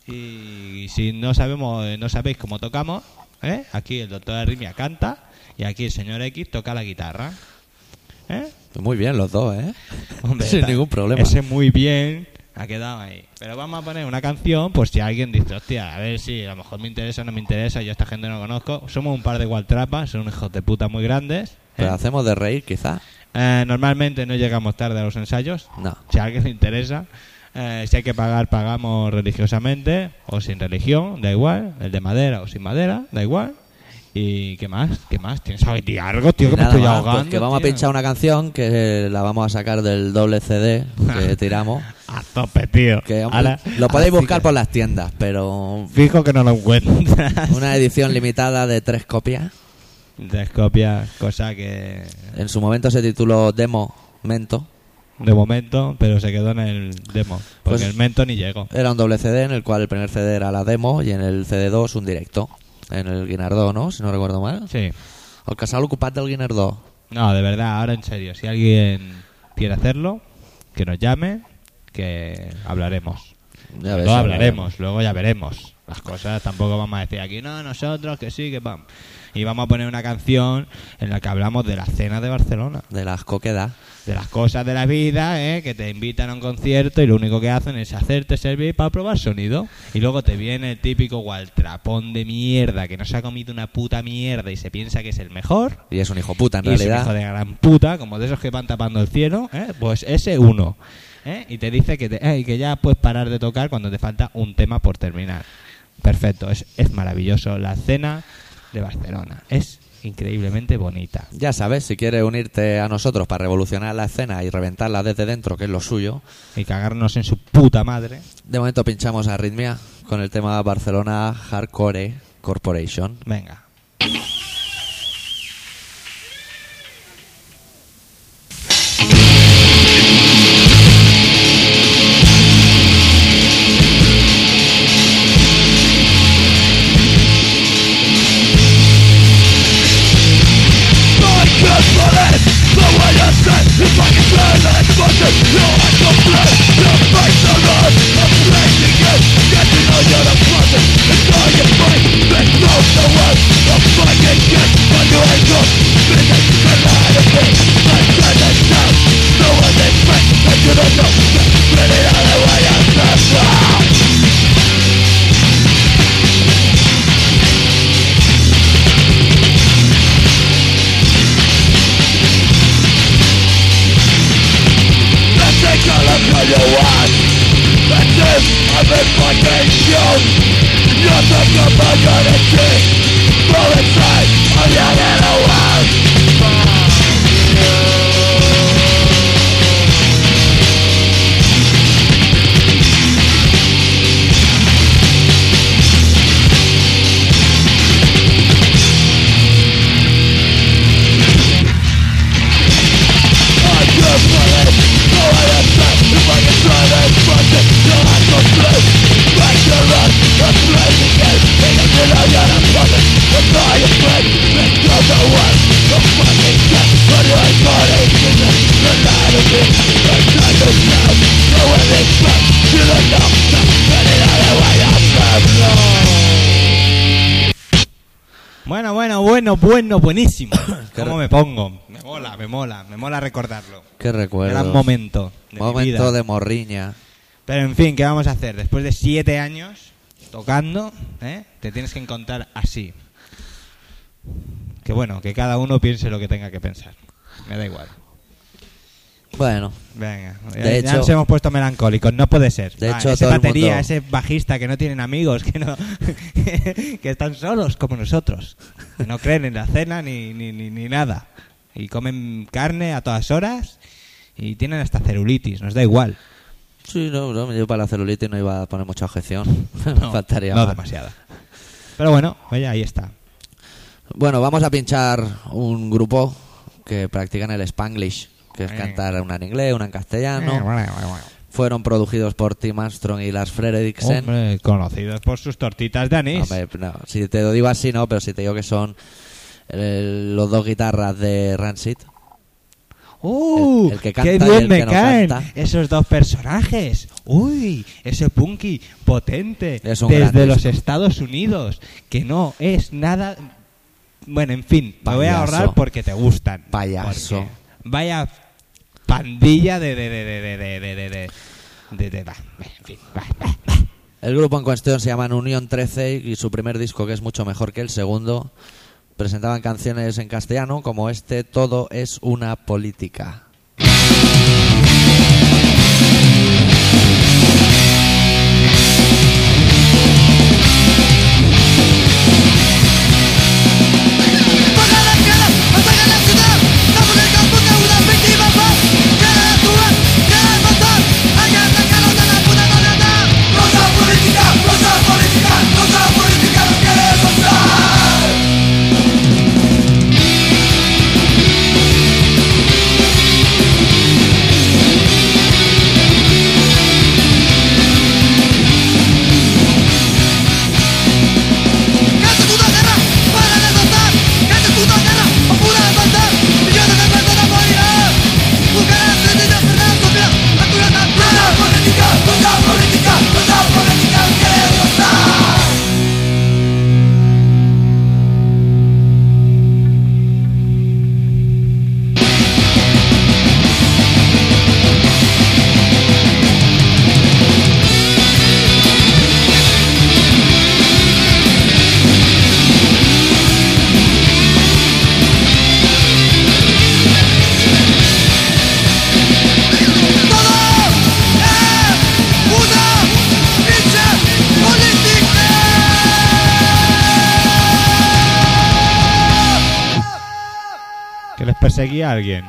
S3: y si no sabemos, no sabéis cómo tocamos, ¿eh? aquí el doctor Arrimia canta y aquí el señor X toca la guitarra. ¿Eh?
S2: Muy bien los dos, ¿eh?
S3: Hombre,
S2: Sin
S3: está-
S2: ningún problema.
S3: Ese muy bien ha quedado ahí. Pero vamos a poner una canción, pues si alguien dice, hostia, a ver si a lo mejor me interesa o no me interesa, yo a esta gente no conozco. Somos un par de gualtrapas, son hijos de puta muy grandes. ¿eh?
S2: Pero hacemos de reír, quizá.
S3: Eh, normalmente no llegamos tarde a los ensayos.
S2: No.
S3: Si a alguien le interesa, eh, si hay que pagar, pagamos religiosamente o sin religión, da igual. El de madera o sin madera, da igual. ¿Y qué más? ¿Qué más? ¿Tienes algo, tío, algo, tío, que me estoy
S2: más,
S3: ahogando?
S2: pues que vamos
S3: tío?
S2: a pinchar una canción que la vamos a sacar del doble CD que tiramos.
S3: A tope, tío.
S2: Que hombre,
S3: Ahora-
S2: lo podéis buscar
S3: que-
S2: por las tiendas, pero
S3: Fijo que no lo encuentras.
S2: una edición limitada de tres copias.
S3: Tres copias, cosa que
S2: En su momento se tituló Demo Mento.
S3: de momento, pero se quedó en el demo. Porque
S2: Pues-
S3: el mento ni llegó.
S2: Era un doble CD en el cual el primer CD era la demo y en el CD2 un directo. En el Guinardó, ¿no? Si no recuerdo mal.
S3: Sí.
S2: El casal ocupat del Guinardó.
S3: No, de verdad, ahora en serio. Si alguien quiere hacerlo, que nos llame, que hablaremos.
S2: Ya ves,
S3: Luego hablaremos, luego ya veremos. Las cosas tampoco vamos a decir aquí, no, nosotros, que sí, que vamos. Y vamos a poner una canción en la que hablamos de la cena de Barcelona.
S2: De las coquedas.
S3: de las cosas de la vida, ¿eh? que te invitan a un concierto y lo único que hacen es hacerte servir para probar sonido. Y luego te viene el típico gualtrapón de mierda que no se ha comido una puta mierda y se piensa que es el mejor.
S2: Y es un hijo puta en
S3: y es un
S2: realidad.
S3: hijo de gran puta, como de esos que van tapando el cielo, ¿eh? pues ese uno. ¿eh? Y te dice que, te- eh, que ya puedes parar de tocar cuando te falta un tema por terminar. Perfecto, es, es maravilloso. La cena de Barcelona es increíblemente bonita.
S2: Ya sabes, si quieres unirte a nosotros para revolucionar la escena y reventarla desde dentro, que es lo suyo,
S3: Y cagarnos en su puta madre.
S2: de momento pinchamos a Ritmia con el tema Barcelona Hardcore Corporation.
S3: Venga. Bueno, buenísimo. ¿Cómo me pongo? Me mola, me mola, me mola recordarlo.
S2: Qué recuerdo.
S3: Gran momento de mi
S2: Momento
S3: vida.
S2: de morriña.
S3: Pero en fin, ¿qué vamos a hacer? Después de siete años tocando, ¿eh? te tienes que encontrar así. Que bueno, que cada uno piense lo que tenga que pensar. Me da igual.
S2: Bueno,
S3: Venga,
S2: De
S3: ya, ya
S2: hecho-
S3: nos hemos puesto melancólicos, no puede ser.
S2: De
S3: Va,
S2: hecho,
S3: ese batería,
S2: mundo-
S3: ese bajista que no tienen amigos, que no que están solos como nosotros, no creen en la cena ni, ni, ni, ni nada y comen carne a todas horas y tienen hasta celulitis, nos da igual.
S2: sí, no, no, yo para la celulitis no iba a poner mucha objeción. Me faltaría
S3: no demasiada. Pero bueno, oye, ahí está.
S2: Bueno, vamos a pinchar un grupo que practican el Spanglish, que es
S3: Eh.
S2: cantar una en inglés, una en castellano. Fueron producidos por Tim Armstrong y Lars Fredriksen.
S3: Hombre, conocidos por sus tortitas de anís.
S2: Hombre, no, si te lo digo así, no, pero si te digo que son eh, los dos guitarras de Rancid.
S3: ¡Uh!
S2: el- el que
S3: ¡Qué
S2: canta y
S3: bien
S2: el
S3: me
S2: que no
S3: caen
S2: canta.
S3: esos dos personajes! ¡Uy! Ese punky potente
S2: Es
S3: desde los. Estados Unidos, que no es nada... Bueno, en fin, me voy a ahorrar porque te gustan.
S2: Payaso.
S3: Porque Vaya pandilla de... de, de, de, de, de, de, de, de- de-.
S2: El grupo en cuestión se llama Unión 13 y su primer disco, que es mucho mejor que el segundo, presentaban canciones en castellano como este Todo es una política.
S3: Perseguía a alguien.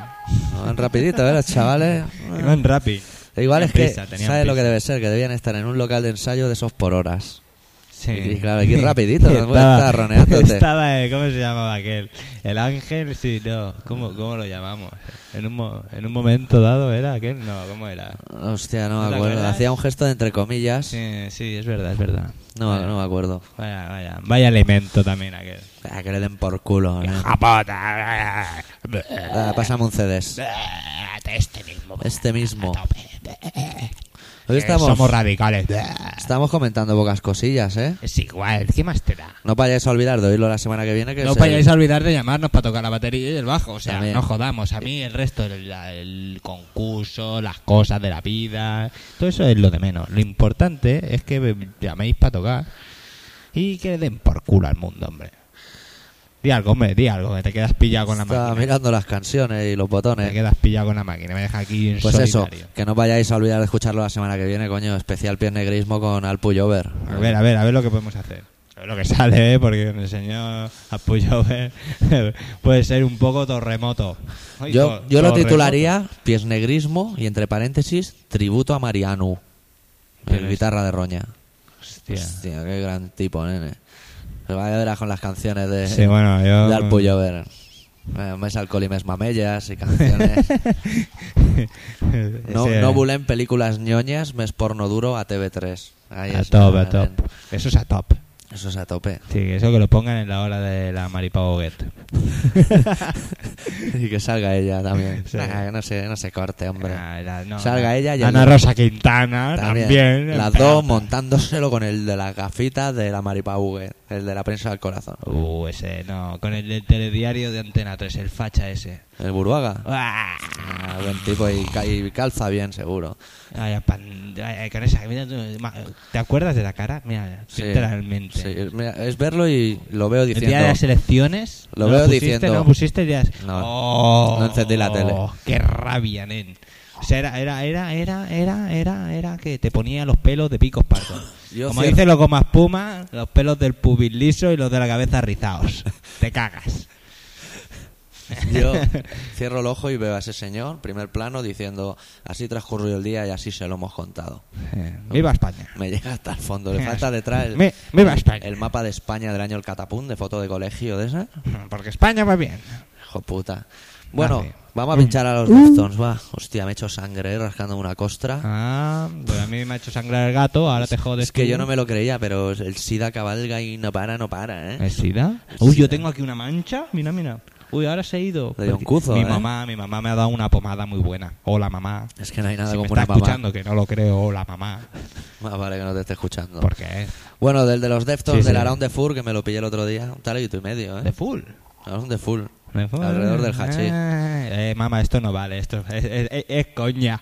S2: Van rapidito. Los chavales.
S3: Iban rápido.
S2: Igual es que,
S3: prisa,
S2: ¿sabes lo que
S3: prisa.
S2: debe ser? Que debían estar en un local de ensayo de esos por horas.
S3: Sí.
S2: Y claro, ir rapidito, no
S3: Estaba-. Estaba, eh, ¿cómo se llamaba aquel? El ángel, sí, no. ¿Cómo, cómo lo llamamos? En un, mo- en un momento dado era aquel, no, ¿cómo era?
S2: Hostia, no
S3: ¿No
S2: me acuerdo. Hacía un gesto de entre comillas.
S3: Sí, sí, es verdad, es verdad.
S2: No, no me acuerdo.
S3: Vaya, vaya, vaya alimento también aquel.
S2: Ah, que le den por culo. ¿eh?
S3: ¡Japota!
S2: Ah, pásame un CDs.
S3: Este mismo.
S2: Este mismo. Hoy
S3: Eh,
S2: estamos,
S3: Somos radicales.
S2: estamos comentando pocas cosillas, ¿eh?
S3: Es igual, ¿qué más te da?
S2: No vayáis a olvidar de oírlo la semana que viene. Que
S3: No vayáis a olvidar de llamarnos para tocar la batería y el bajo. O sea,
S2: También.
S3: no jodamos. A mí el resto, el, concurso, las cosas de la vida, todo eso es lo de menos. Lo importante es que llaméis para tocar y que le den por culo al mundo, hombre. Di algo, hombre, di algo, que te quedas pillado con la
S2: Estaba
S3: máquina.
S2: mirando las canciones y los
S3: Te
S2: botones.
S3: quedas pillado con la máquina. Me deja aquí en
S2: Pues eso, que no vayáis a olvidar de escucharlo la semana que viene, coño. Especial Pies Negrismo con Alpu Llover.
S3: A ver, a ver, a ver lo que podemos hacer. A ver lo que sale, ¿eh? porque el señor Apuyover puede ser un poco torremoto. Ay,
S2: Yo,
S3: tor-
S2: yo lo
S3: torremoto.
S2: titularía Pies Negrismo y entre paréntesis Tributo a Marianu.
S3: ¿Quién
S2: El
S3: es?
S2: guitarra de Roña.
S3: Hostia.
S2: Hostia, qué gran tipo, nene. Se va a ver con las canciones de,
S3: Sí, bueno, yo...
S2: de Alpu Llover. Eh, Mes alcohol y mes mamellas y canciones. no,
S3: Ese-
S2: no bulen películas ñoñas, mes porno duro a TV3. Ahí
S3: A
S2: es
S3: top, a top. Eso es a top.
S2: Eso es a tope.
S3: Sí, eso que lo pongan en la hora de la Maripa Boguet.
S2: y que salga ella también.
S3: Sí.
S2: No se, no se corte, hombre.
S3: Ah, la- no,
S2: Salga
S3: la-
S2: ella y
S3: Ana
S2: el-
S3: Rosa Quintana también.
S2: Las dos montándoselo con el de las gafitas de la Maripahugue, el de la prensa del corazón.
S3: Uh, ese, no. Con el del telediario de Antena 3, el facha ese.
S2: El Buruaga.
S3: ¡Ah!
S2: Ah, buen tipo y, ca- y calza bien, seguro.
S3: Vaya pan- ay, con esa, mira tú, ma- ¿Te acuerdas de la cara? Mira,
S2: Sí,
S3: literalmente.
S2: sí, mira, es verlo y lo veo
S3: El
S2: diciendo.
S3: día de las elecciones.
S2: Lo
S3: ¿no
S2: veo
S3: pusiste,
S2: diciendo-
S3: ¿No pusiste ya?
S2: No,
S3: Oh,
S2: no encendí la tele.
S3: ¡Qué rabia, nen! O sea, era, era, era, era, era, era, era que te ponía los pelos de picos pardos.
S2: Yo
S3: Como dice lo como espuma, los pelos del pubis liso y los de la cabeza rizados. te cagas.
S2: Yo cierro el ojo y veo a ese señor, primer plano, diciendo así transcurrió el día y así se lo hemos contado.
S3: Eh, Viva España.
S2: Me llega hasta el fondo. Le falta detrás el,
S3: viva España.
S2: el mapa de España del año el catapún de foto de colegio de esa.
S3: Porque España va bien.
S2: Hijo puta. Bueno,
S3: Vale.
S2: Vamos a pinchar a los Deftones, va. Hostia, me he hecho sangre eh, rascando una costra.
S3: Ah, pues a mí me ha hecho sangrar el gato, ahora te jodes
S2: es que
S3: tú.
S2: yo no me lo creía, pero el SIDA cabalga y no para, no para, ¿eh?
S3: ¿Es SIDA? Uy, yo tengo aquí una mancha. Mira, mira. Uy, ahora se ha ido.
S2: Le dio un cuzo,
S3: mi
S2: ¿eh?
S3: mamá, mi mamá me ha dado una pomada muy buena. Hola, mamá.
S2: Es que no hay nada
S3: si me
S2: como
S3: está
S2: una mamá.
S3: escuchando, que no lo creo. Hola, mamá.
S2: Más vale que no te esté escuchando.
S3: ¿Por qué?
S2: Bueno, del de los Deftones,
S3: Sí,
S2: del
S3: sí.
S2: Around the Fur, que me lo pillé el otro día. Un talegito y medio, ¿eh?
S3: De full.
S2: Around the Fur. Alrededor del hachís.
S3: Eh, eh, mamá, esto no vale. Esto es, es- es- es coña.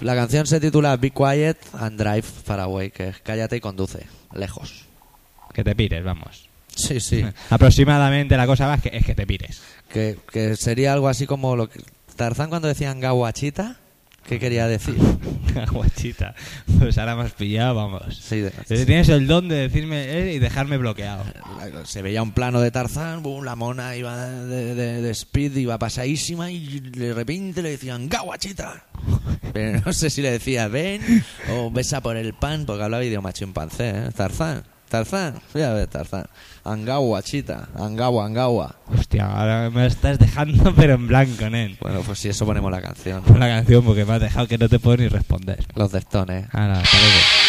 S2: La canción se titula Be Quiet and Drive Far Away, que es cállate y conduce, lejos.
S3: Que te pires, vamos.
S2: Sí, sí.
S3: Aproximadamente la cosa es que, es que te pires.
S2: que, que sería algo así como lo que... Tarzán cuando decían gawachita, ¿qué quería decir?
S3: Guachita. Pues ahora me has pillado, vamos.
S2: Sí, de-
S3: Si Tienes el don de decirme eh, y dejarme bloqueado.
S2: se veía un plano de Tarzán, boom, la mona iba de, de- de speed, iba pasadísima y de repente le decían gawachita. Pero no sé si le decía ven o besa por el pan, porque hablaba idioma chimpancé, ¿eh? Tarzán, Tarzán, fíjate, Tarzán. Angawa, chita, angawa, angawa.
S3: Hostia, ahora me estás dejando pero en blanco, nen.
S2: Bueno, pues si eso ponemos la canción.
S3: Pon la canción porque me has dejado que no te puedo ni responder.
S2: Los Deftones.
S3: Ahora, hasta luego.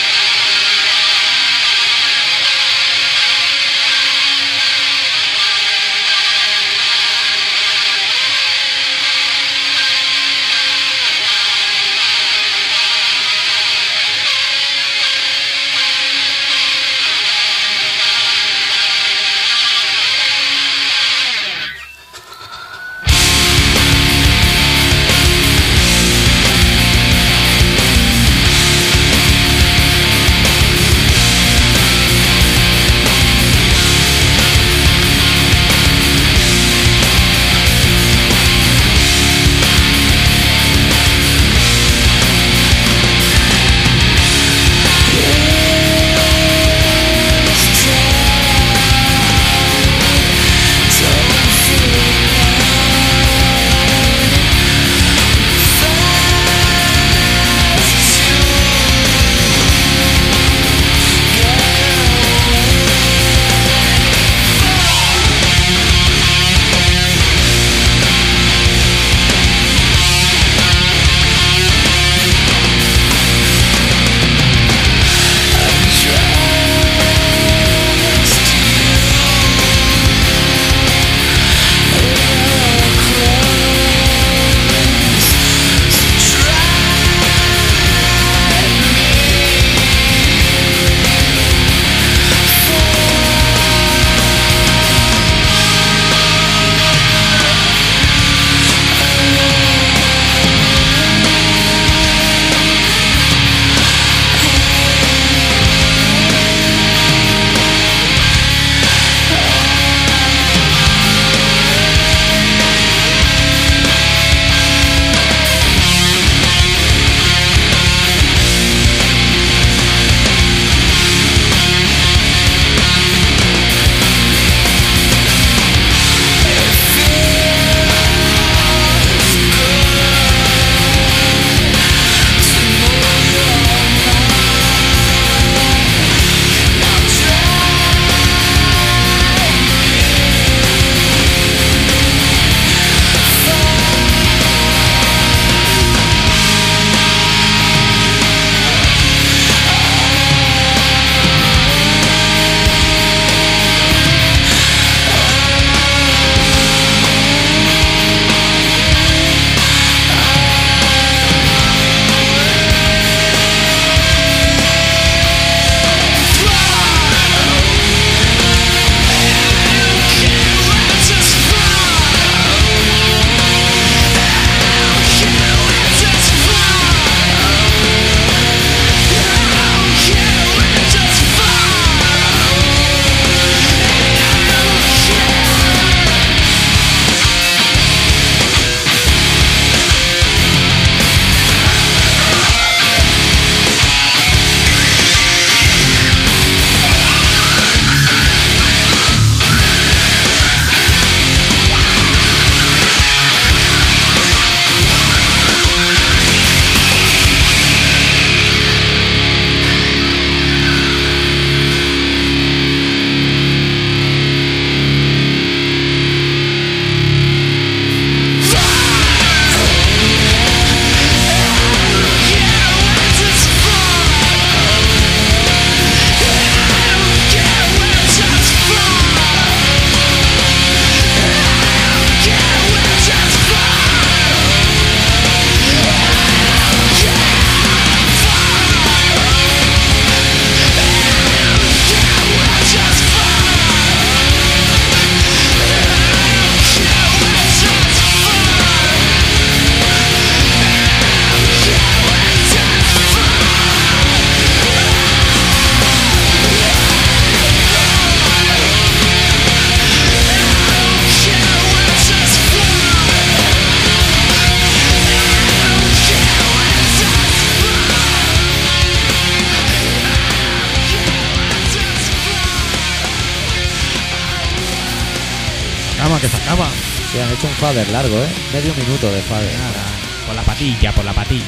S3: Te faltaba.
S2: Sí, han hecho un fader largo, ¿eh? Medio minuto de fader.
S3: Nada, por la patilla, por la patilla.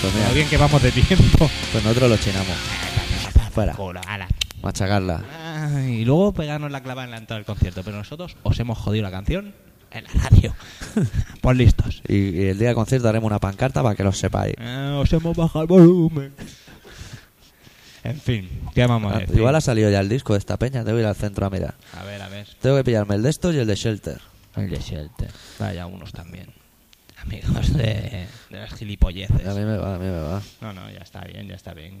S2: Pues mira,
S3: Lo bien que vamos de tiempo.
S2: pues nosotros lo chinamos. Fuera,
S3: ala.
S2: machacarla.
S3: Y luego pegarnos la clava en la entrada del concierto. Pero nosotros os hemos jodido la canción en la radio. pues listos.
S2: Y, y el día del concierto haremos una pancarta para que lo sepáis.
S3: Eh, os hemos bajado el volumen. En fin, ¿qué vamos a
S2: Ah,
S3: decir?
S2: Igual ha salido ya el disco de esta peña, debo ir al centro a mirar.
S3: A ver, a ver.
S2: Tengo que pillarme el de estos y el de Shelter.
S3: El de Shelter. Vaya, unos también. Amigos de, de las gilipolleces.
S2: A mí me va, a mí me va.
S3: No, no, ya está bien, ya está bien.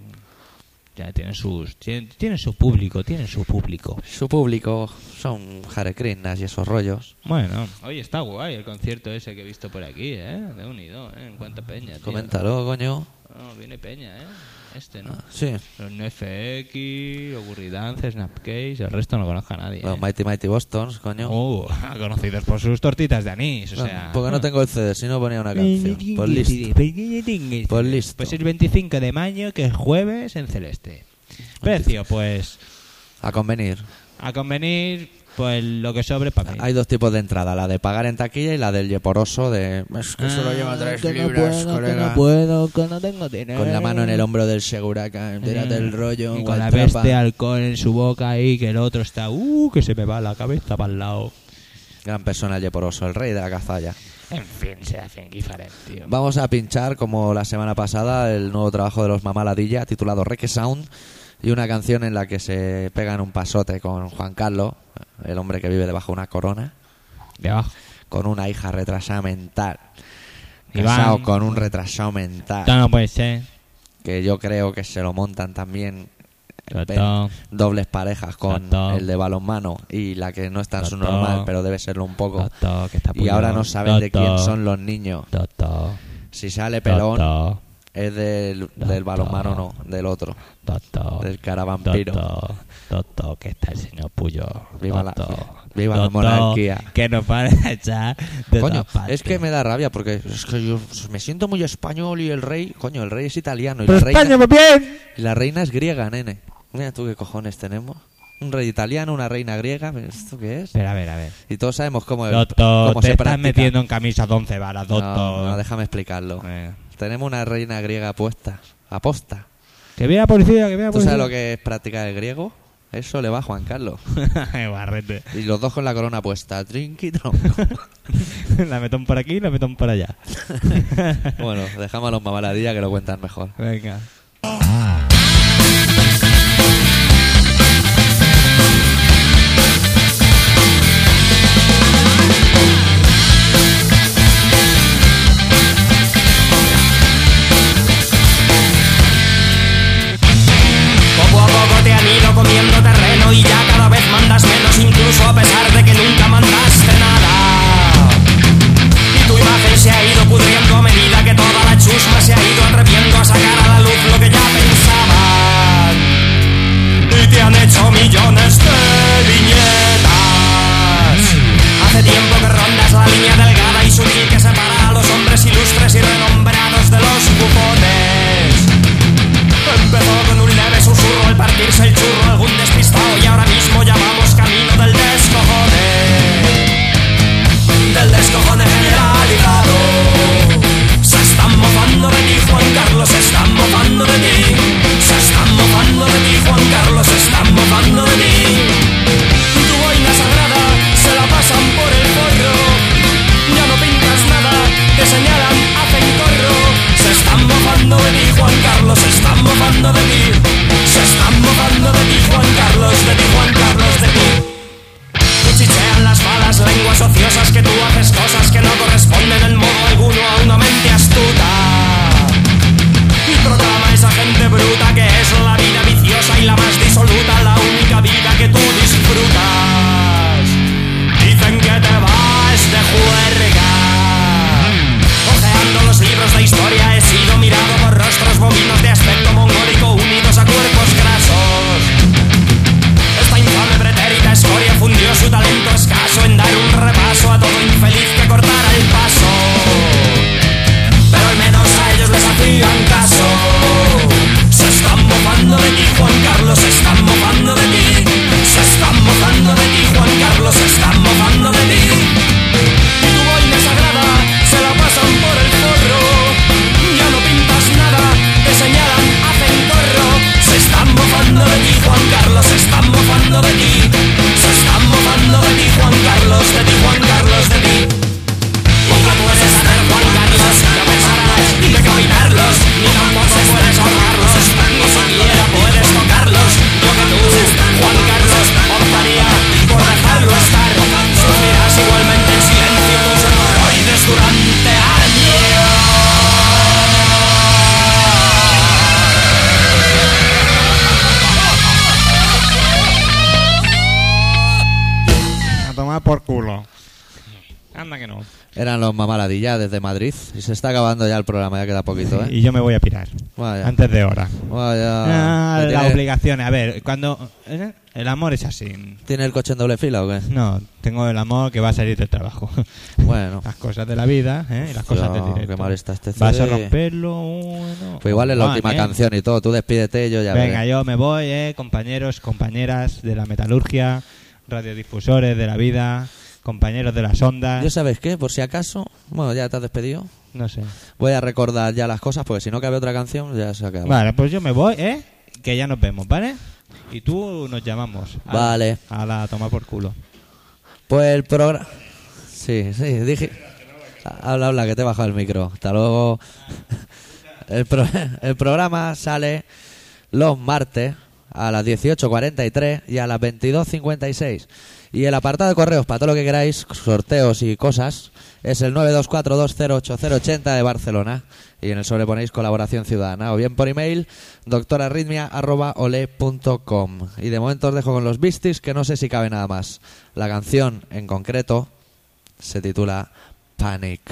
S3: Ya tienen sus. Tienen, tienen su público, tienen su público.
S2: Su público son jarecrinas y esos rollos.
S3: Bueno, oye, está guay el concierto ese que he visto por aquí, ¿eh? De unido, ¿eh? En cuanto a peña, tío.
S2: Coméntalo, coño.
S3: No, viene peña, ¿eh? Este, ¿no?
S2: Sí,
S3: Los NFX, Ogurridance, Snapcase, el resto no conozco a nadie.
S2: los
S3: ¿eh?
S2: Mighty Mighty Bostons, coño.
S3: Uh, conocidos por sus tortitas de anís, o
S2: No,
S3: sea...
S2: porque no tengo el CD, si no ponía una canción. Pues listo. Pues listo.
S3: Pues el 25 de mayo, que es jueves, en Celeste. Precio, pues,
S2: A convenir.
S3: a convenir, pues lo que sobre para mí.
S2: Hay dos tipos de entrada, la de pagar en taquilla y la del yeporoso de... Es que solo lleva tres libras, colega.
S3: Ah, puedo, que no tengo dinero.
S2: Con la mano en el hombro del seguraca, tírate el rollo,
S3: Y con la peste alcohol en su boca ahí, que el otro está, uh, que se me va la cabeza para el lado.
S2: Gran persona el yeporoso, el rey de la cazalla.
S3: En fin, se hacen diferente, tío.
S2: Vamos a pinchar, como la semana pasada, el nuevo trabajo de los Mamaladilla titulado Reque Sound y una canción en la que se pegan un pasote con Juan Carlos, el hombre que vive debajo de una corona,
S3: Debajo.
S2: con una hija retrasada mental.
S3: Iván.
S2: Casado con un retrasado mental.
S3: Esto no puede ser.
S2: Que yo creo que se lo montan también
S3: Toto.
S2: dobles parejas con
S3: Toto.
S2: el de balonmano y la que no está en su
S3: Toto.
S2: normal, pero debe serlo un poco.
S3: Toto, que está
S2: Y ahora no saben de quién son los niños. Si sale pelón. Es del, del balonmano, no, del otro.
S3: Toto.
S2: Del caravampiro.
S3: Toto. Toto, que está el señor Puyo.
S2: Viva la- viva la monarquía.
S3: Que nos van a echar de
S2: Coño, es que me da rabia porque es que yo me siento muy español y el rey, coño, el rey es italiano y
S3: Pero
S2: la, reina,
S3: España, muy bien.
S2: y la reina es griega, nene. Mira tú qué cojones tenemos. Un rey italiano, una reina griega, ¿pero ¿esto qué es?
S3: Pero a ver, a ver.
S2: Y todos sabemos cómo,
S3: Toto,
S2: cómo
S3: te
S2: se
S3: estás
S2: practica.
S3: metiendo en camisa de once varas, Toto.
S2: No, no, déjame explicarlo.
S3: Eh.
S2: Tenemos una reina griega puesta, aposta.
S3: Que vea policía, que vea
S2: ¿Tú
S3: policía.
S2: sabes lo que es practicar el griego? Eso le va a Juan Carlos.
S3: Barrete.
S2: Y los dos con la corona puesta. Trinqui tronco.
S3: la metón por aquí, la metón por allá.
S2: bueno, dejamos a los mamaladillas que lo cuentan mejor.
S3: Venga.
S8: Poco
S2: los mamaladillas desde Madrid. Y se está acabando ya el programa, ya queda poquito, ¿eh?
S3: Y yo me voy a pirar.
S2: Vaya.
S3: Antes de hora.
S2: Vaya.
S3: Ah,
S2: ¿Que
S3: las
S2: tiene,
S3: obligaciones. A ver, cuando. ¿eh? El amor es así.
S2: ¿Tiene el coche en doble fila o qué?
S3: No, tengo el amor que va a salir del trabajo.
S2: Bueno.
S3: Las cosas de la vida, ¿eh? Y las cosas
S2: Yo,
S3: directo.
S2: qué mal está este
S3: Vas a
S2: CD.
S3: romperlo. Bueno.
S2: Pues igual es la
S3: Ah,
S2: última
S3: bien.
S2: canción y todo. Tú despídete y yo ya
S3: Venga,
S2: veré.
S3: yo me voy, eh, compañeros, compañeras de la metalurgia, radiodifusores de la vida, compañeros de las ondas.
S2: ¿Yo sabes qué? Por si acaso, bueno, ya te has despedido.
S3: No sé.
S2: Voy a recordar ya las cosas porque si no cabe otra canción ya se acaba.
S3: Vale, pues yo me voy, ¿eh? Que ya nos vemos, ¿vale? Y tú nos llamamos. A
S2: Vale.
S3: A la toma por culo.
S2: Pues el programa... Sí, sí, dije... Habla, habla, que te he bajado el micro. Hasta luego. El, pro- el programa sale los martes a las 18.43 y a las 22.56. Y el apartado de correos para todo lo que queráis, sorteos y cosas, es el 924208080 de Barcelona. Y en el sobre ponéis colaboración ciudadana. O bien por email, doctorarritmia.ole.com. Y de momento os dejo con los Beasties, que no sé si cabe nada más. La canción en concreto se titula Panic.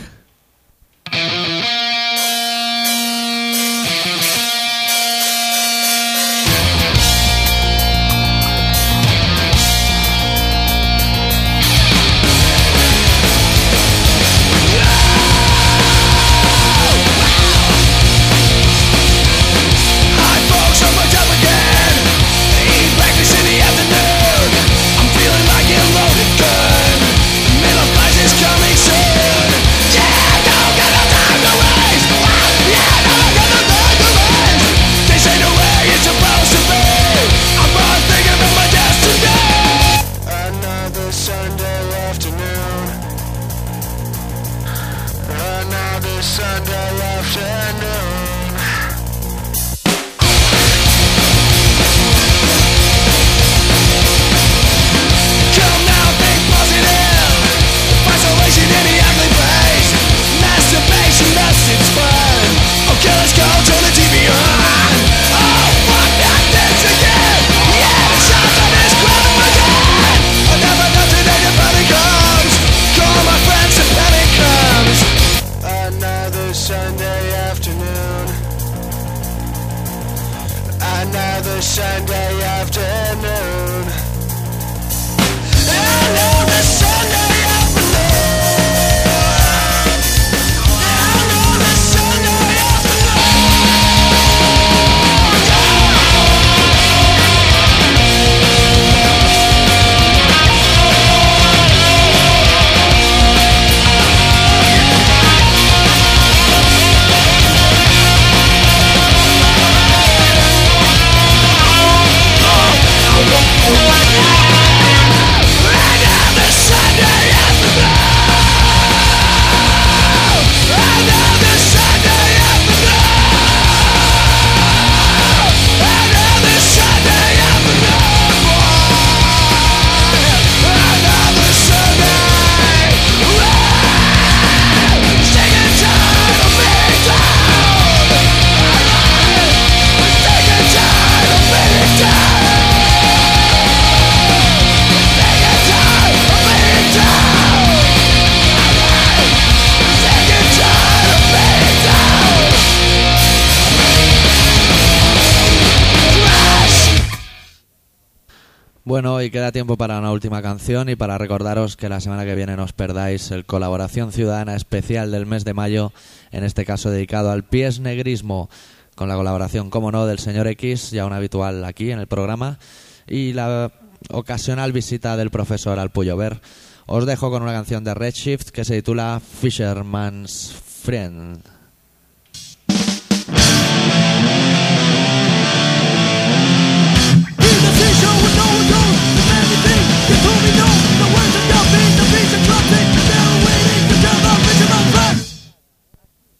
S2: Bueno, y queda tiempo para una última canción y para recordaros que la semana que viene no os perdáis el Colaboración Ciudadana Especial del mes de mayo, en este caso dedicado al pies negrismo, con la colaboración, como no, del señor X, ya un habitual aquí en el programa, y la ocasional visita del profesor al Puyover. Os dejo con una canción de Redshift que se titula
S7: Fisherman's Friend.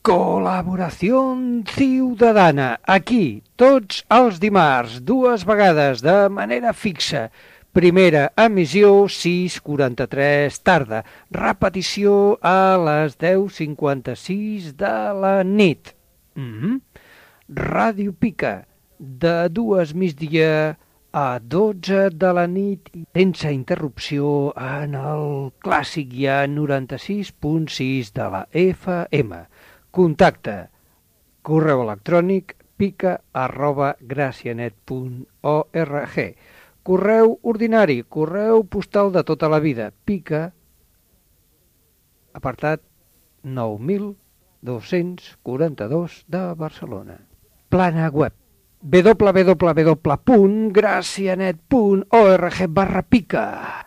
S9: Col·laboració ciutadana. Aquí, tots els dimarts, dues vegades de manera fixa. Primera emissió 6.43 tarda. Repetició a les 10.56 de la nit. Mm -hmm. Ràdio Pica, de dues migdia a 12 de la nit sense interrupció en el clàssic ja 96.6 de la FM. Contacte correu electrònic pica arroba gracianet.org correu ordinari, correu postal de tota la vida, pica apartat 9242 de Barcelona. Plana web www.gracianet.org barra pica